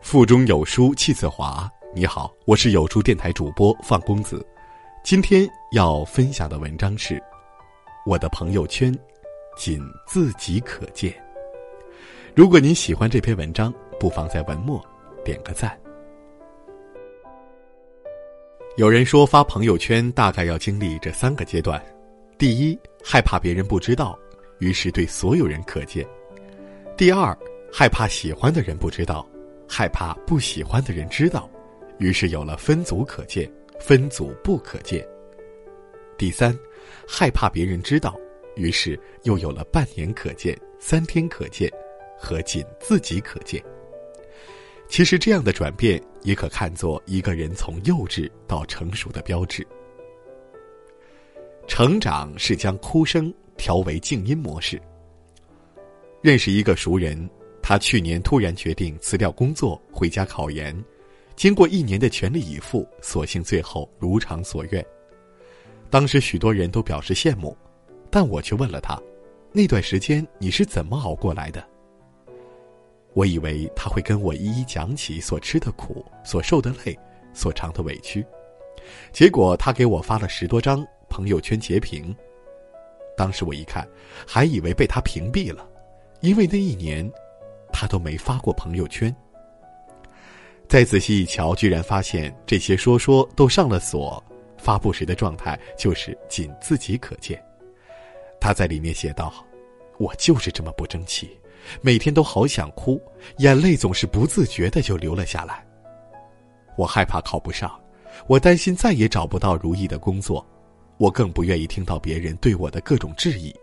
腹中有书气自华。你好，我是有书电台主播范公子。今天要分享的文章是《我的朋友圈仅自己可见》。如果您喜欢这篇文章，不妨在文末点个赞。有人说发朋友圈大概要经历这三个阶段：第一，害怕别人不知道，于是对所有人可见；第二，害怕喜欢的人不知道。害怕不喜欢的人知道，于是有了分组可见、分组不可见。第三，害怕别人知道，于是又有了半年可见、三天可见和仅自己可见。其实这样的转变也可看作一个人从幼稚到成熟的标志。成长是将哭声调为静音模式。认识一个熟人。他去年突然决定辞掉工作，回家考研。经过一年的全力以赴，所幸最后如偿所愿。当时许多人都表示羡慕，但我却问了他：“那段时间你是怎么熬过来的？”我以为他会跟我一一讲起所吃的苦、所受的累、所尝的委屈。结果他给我发了十多张朋友圈截屏。当时我一看，还以为被他屏蔽了，因为那一年。他都没发过朋友圈。再仔细一瞧，居然发现这些说说都上了锁，发布时的状态就是仅自己可见。他在里面写道：“我就是这么不争气，每天都好想哭，眼泪总是不自觉的就流了下来。我害怕考不上，我担心再也找不到如意的工作，我更不愿意听到别人对我的各种质疑。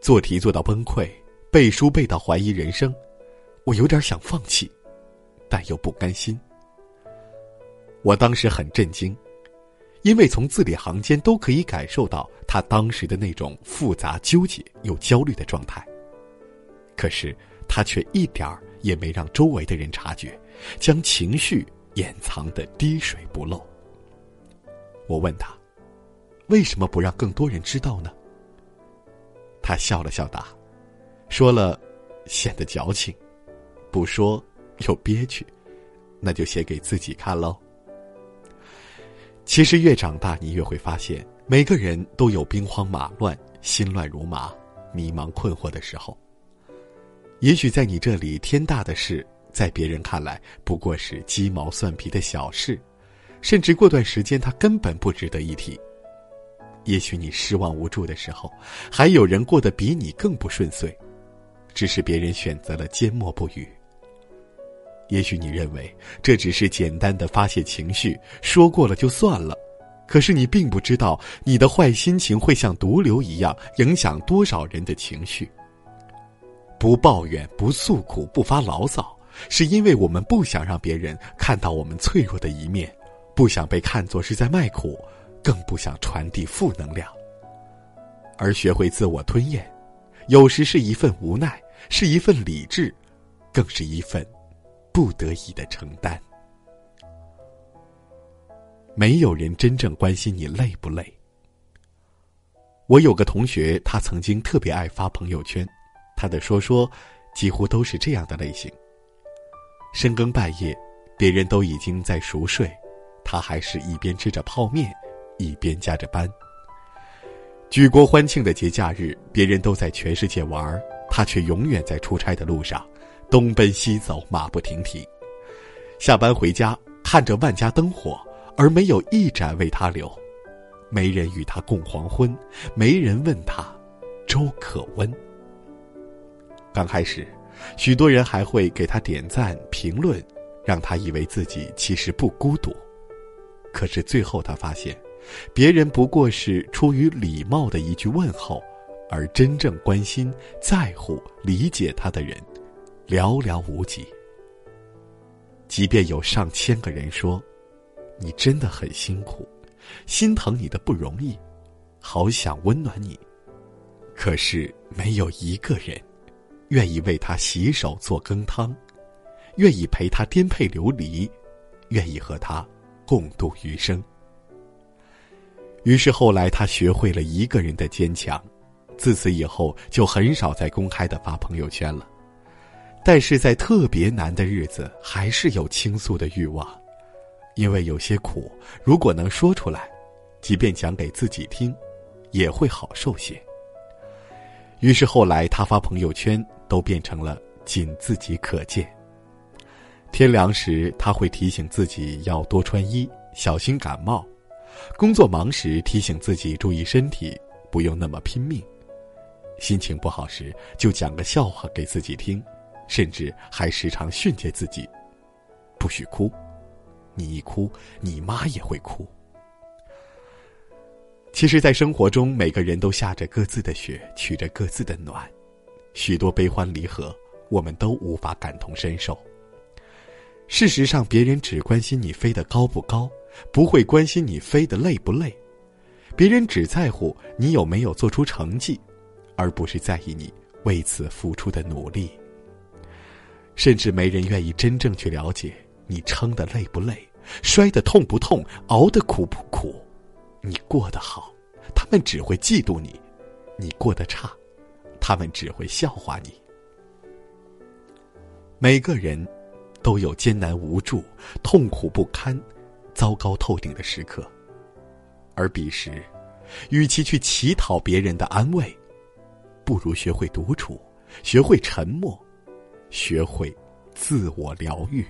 做题做到崩溃。”背书背到怀疑人生，我有点想放弃，但又不甘心。我当时很震惊，因为从字里行间都可以感受到他当时的那种复杂、纠结又焦虑的状态。可是他却一点儿也没让周围的人察觉，将情绪掩藏的滴水不漏。我问他：“为什么不让更多人知道呢？”他笑了笑答。说了，显得矫情；不说又憋屈，那就写给自己看喽。其实越长大，你越会发现，每个人都有兵荒马乱、心乱如麻、迷茫困惑的时候。也许在你这里天大的事，在别人看来不过是鸡毛蒜皮的小事，甚至过段时间它根本不值得一提。也许你失望无助的时候，还有人过得比你更不顺遂。只是别人选择了缄默不语。也许你认为这只是简单的发泄情绪，说过了就算了，可是你并不知道，你的坏心情会像毒瘤一样影响多少人的情绪。不抱怨、不诉苦、不发牢骚，是因为我们不想让别人看到我们脆弱的一面，不想被看作是在卖苦，更不想传递负能量。而学会自我吞咽，有时是一份无奈。是一份理智，更是一份不得已的承担。没有人真正关心你累不累。我有个同学，他曾经特别爱发朋友圈，他的说说几乎都是这样的类型。深更半夜，别人都已经在熟睡，他还是一边吃着泡面，一边加着班。举国欢庆的节假日，别人都在全世界玩儿。他却永远在出差的路上，东奔西走，马不停蹄。下班回家，看着万家灯火，而没有一盏为他留。没人与他共黄昏，没人问他粥可温。刚开始，许多人还会给他点赞、评论，让他以为自己其实不孤独。可是最后，他发现，别人不过是出于礼貌的一句问候。而真正关心、在乎、理解他的人，寥寥无几。即便有上千个人说：“你真的很辛苦，心疼你的不容易，好想温暖你。”可是没有一个人，愿意为他洗手做羹汤，愿意陪他颠沛流离，愿意和他共度余生。于是后来，他学会了一个人的坚强。自此以后，就很少再公开的发朋友圈了。但是在特别难的日子，还是有倾诉的欲望，因为有些苦，如果能说出来，即便讲给自己听，也会好受些。于是后来，他发朋友圈都变成了仅自己可见。天凉时，他会提醒自己要多穿衣，小心感冒；工作忙时，提醒自己注意身体，不用那么拼命；心情不好时，就讲个笑话给自己听。甚至还时常训诫自己：“不许哭，你一哭，你妈也会哭。”其实，在生活中，每个人都下着各自的雪，取着各自的暖，许多悲欢离合，我们都无法感同身受。事实上，别人只关心你飞得高不高，不会关心你飞得累不累；别人只在乎你有没有做出成绩，而不是在意你为此付出的努力。甚至没人愿意真正去了解你撑得累不累，摔得痛不痛，熬得苦不苦。你过得好，他们只会嫉妒你；你过得差，他们只会笑话你。每个人都有艰难无助、痛苦不堪、糟糕透顶的时刻，而彼时，与其去乞讨别人的安慰，不如学会独处，学会沉默。学会自我疗愈，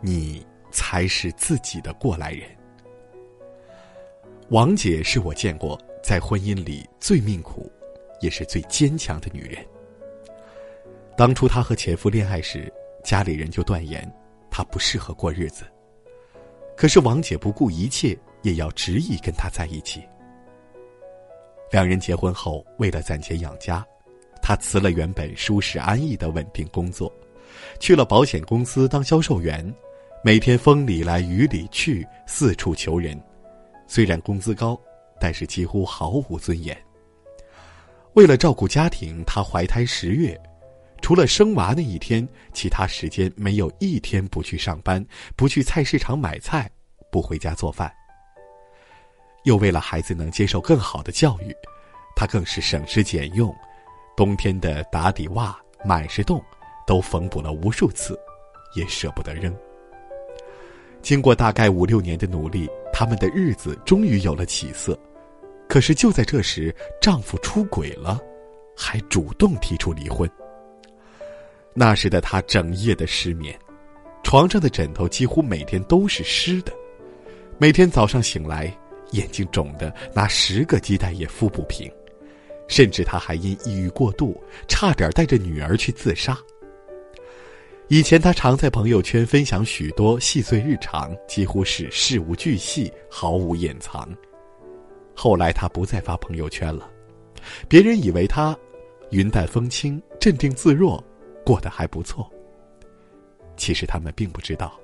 你才是自己的过来人。王姐是我见过在婚姻里最命苦，也是最坚强的女人。当初她和前夫恋爱时，家里人就断言她不适合过日子。可是王姐不顾一切，也要执意跟他在一起。两人结婚后，为了攒钱养家。他辞了原本舒适安逸的稳定工作，去了保险公司当销售员，每天风里来雨里去，四处求人。虽然工资高，但是几乎毫无尊严。为了照顾家庭，她怀胎十月，除了生娃那一天，其他时间没有一天不去上班，不去菜市场买菜，不回家做饭。又为了孩子能接受更好的教育，她更是省吃俭用。冬天的打底袜满是洞，都缝补了无数次，也舍不得扔。经过大概五六年的努力，他们的日子终于有了起色。可是就在这时，丈夫出轨了，还主动提出离婚。那时的她整夜的失眠，床上的枕头几乎每天都是湿的，每天早上醒来，眼睛肿的拿十个鸡蛋也敷不平。甚至他还因抑郁过度，差点带着女儿去自杀。以前他常在朋友圈分享许多细碎日常，几乎是事无巨细，毫无掩藏。后来他不再发朋友圈了，别人以为他云淡风轻、镇定自若，过得还不错。其实他们并不知道，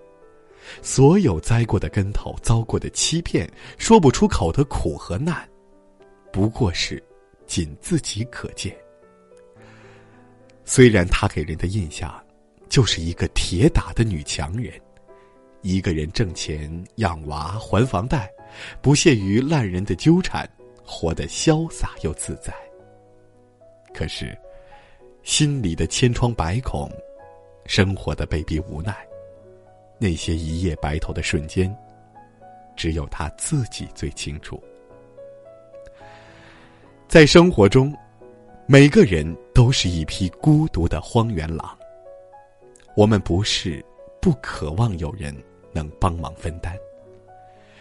所有栽过的跟头、遭过的欺骗、说不出口的苦和难，不过是。仅自己可见。虽然她给人的印象，就是一个铁打的女强人，一个人挣钱养娃还房贷，不屑于烂人的纠缠，活得潇洒又自在。可是，心里的千疮百孔，生活的被逼无奈，那些一夜白头的瞬间，只有他自己最清楚。在生活中，每个人都是一匹孤独的荒原狼。我们不是不渴望有人能帮忙分担，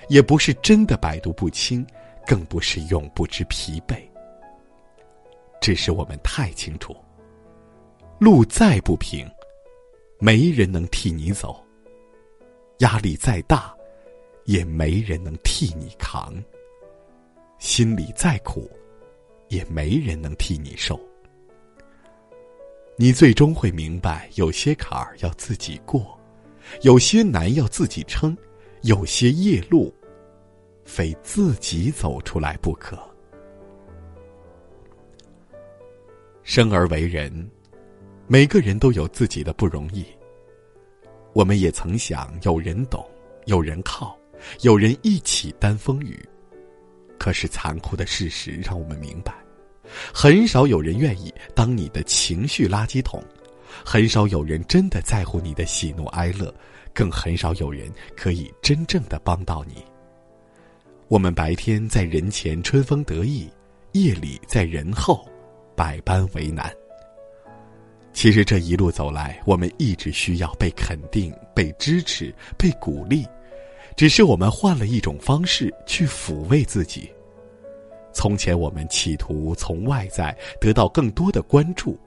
也不是真的百毒不侵，更不是永不知疲惫。只是我们太清楚，路再不平，没人能替你走；压力再大，也没人能替你扛；心里再苦。也没人能替你受，你最终会明白，有些坎儿要自己过，有些难要自己撑，有些夜路，非自己走出来不可。生而为人，每个人都有自己的不容易。我们也曾想有人懂，有人靠，有人一起担风雨。可是残酷的事实让我们明白，很少有人愿意当你的情绪垃圾桶，很少有人真的在乎你的喜怒哀乐，更很少有人可以真正的帮到你。我们白天在人前春风得意，夜里在人后百般为难。其实这一路走来，我们一直需要被肯定、被支持、被鼓励，只是我们换了一种方式去抚慰自己。从前我们企图从外在得到更多的关注，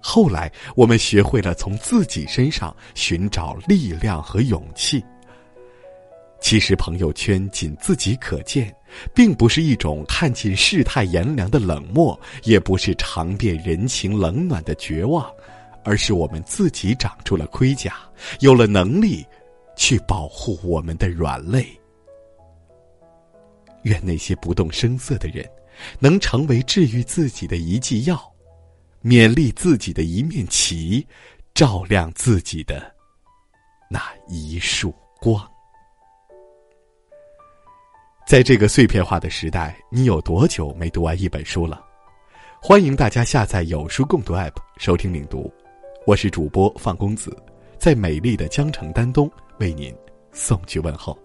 后来我们学会了从自己身上寻找力量和勇气。其实朋友圈仅自己可见，并不是一种看尽世态炎凉的冷漠，也不是尝遍人情冷暖的绝望，而是我们自己长出了盔甲，有了能力，去保护我们的软肋。愿那些不动声色的人，能成为治愈自己的一剂药，勉励自己的一面旗，照亮自己的那一束光。在这个碎片化的时代，你有多久没读完一本书了？欢迎大家下载有书共读 App 收听领读，我是主播范公子，在美丽的江城丹东为您送去问候。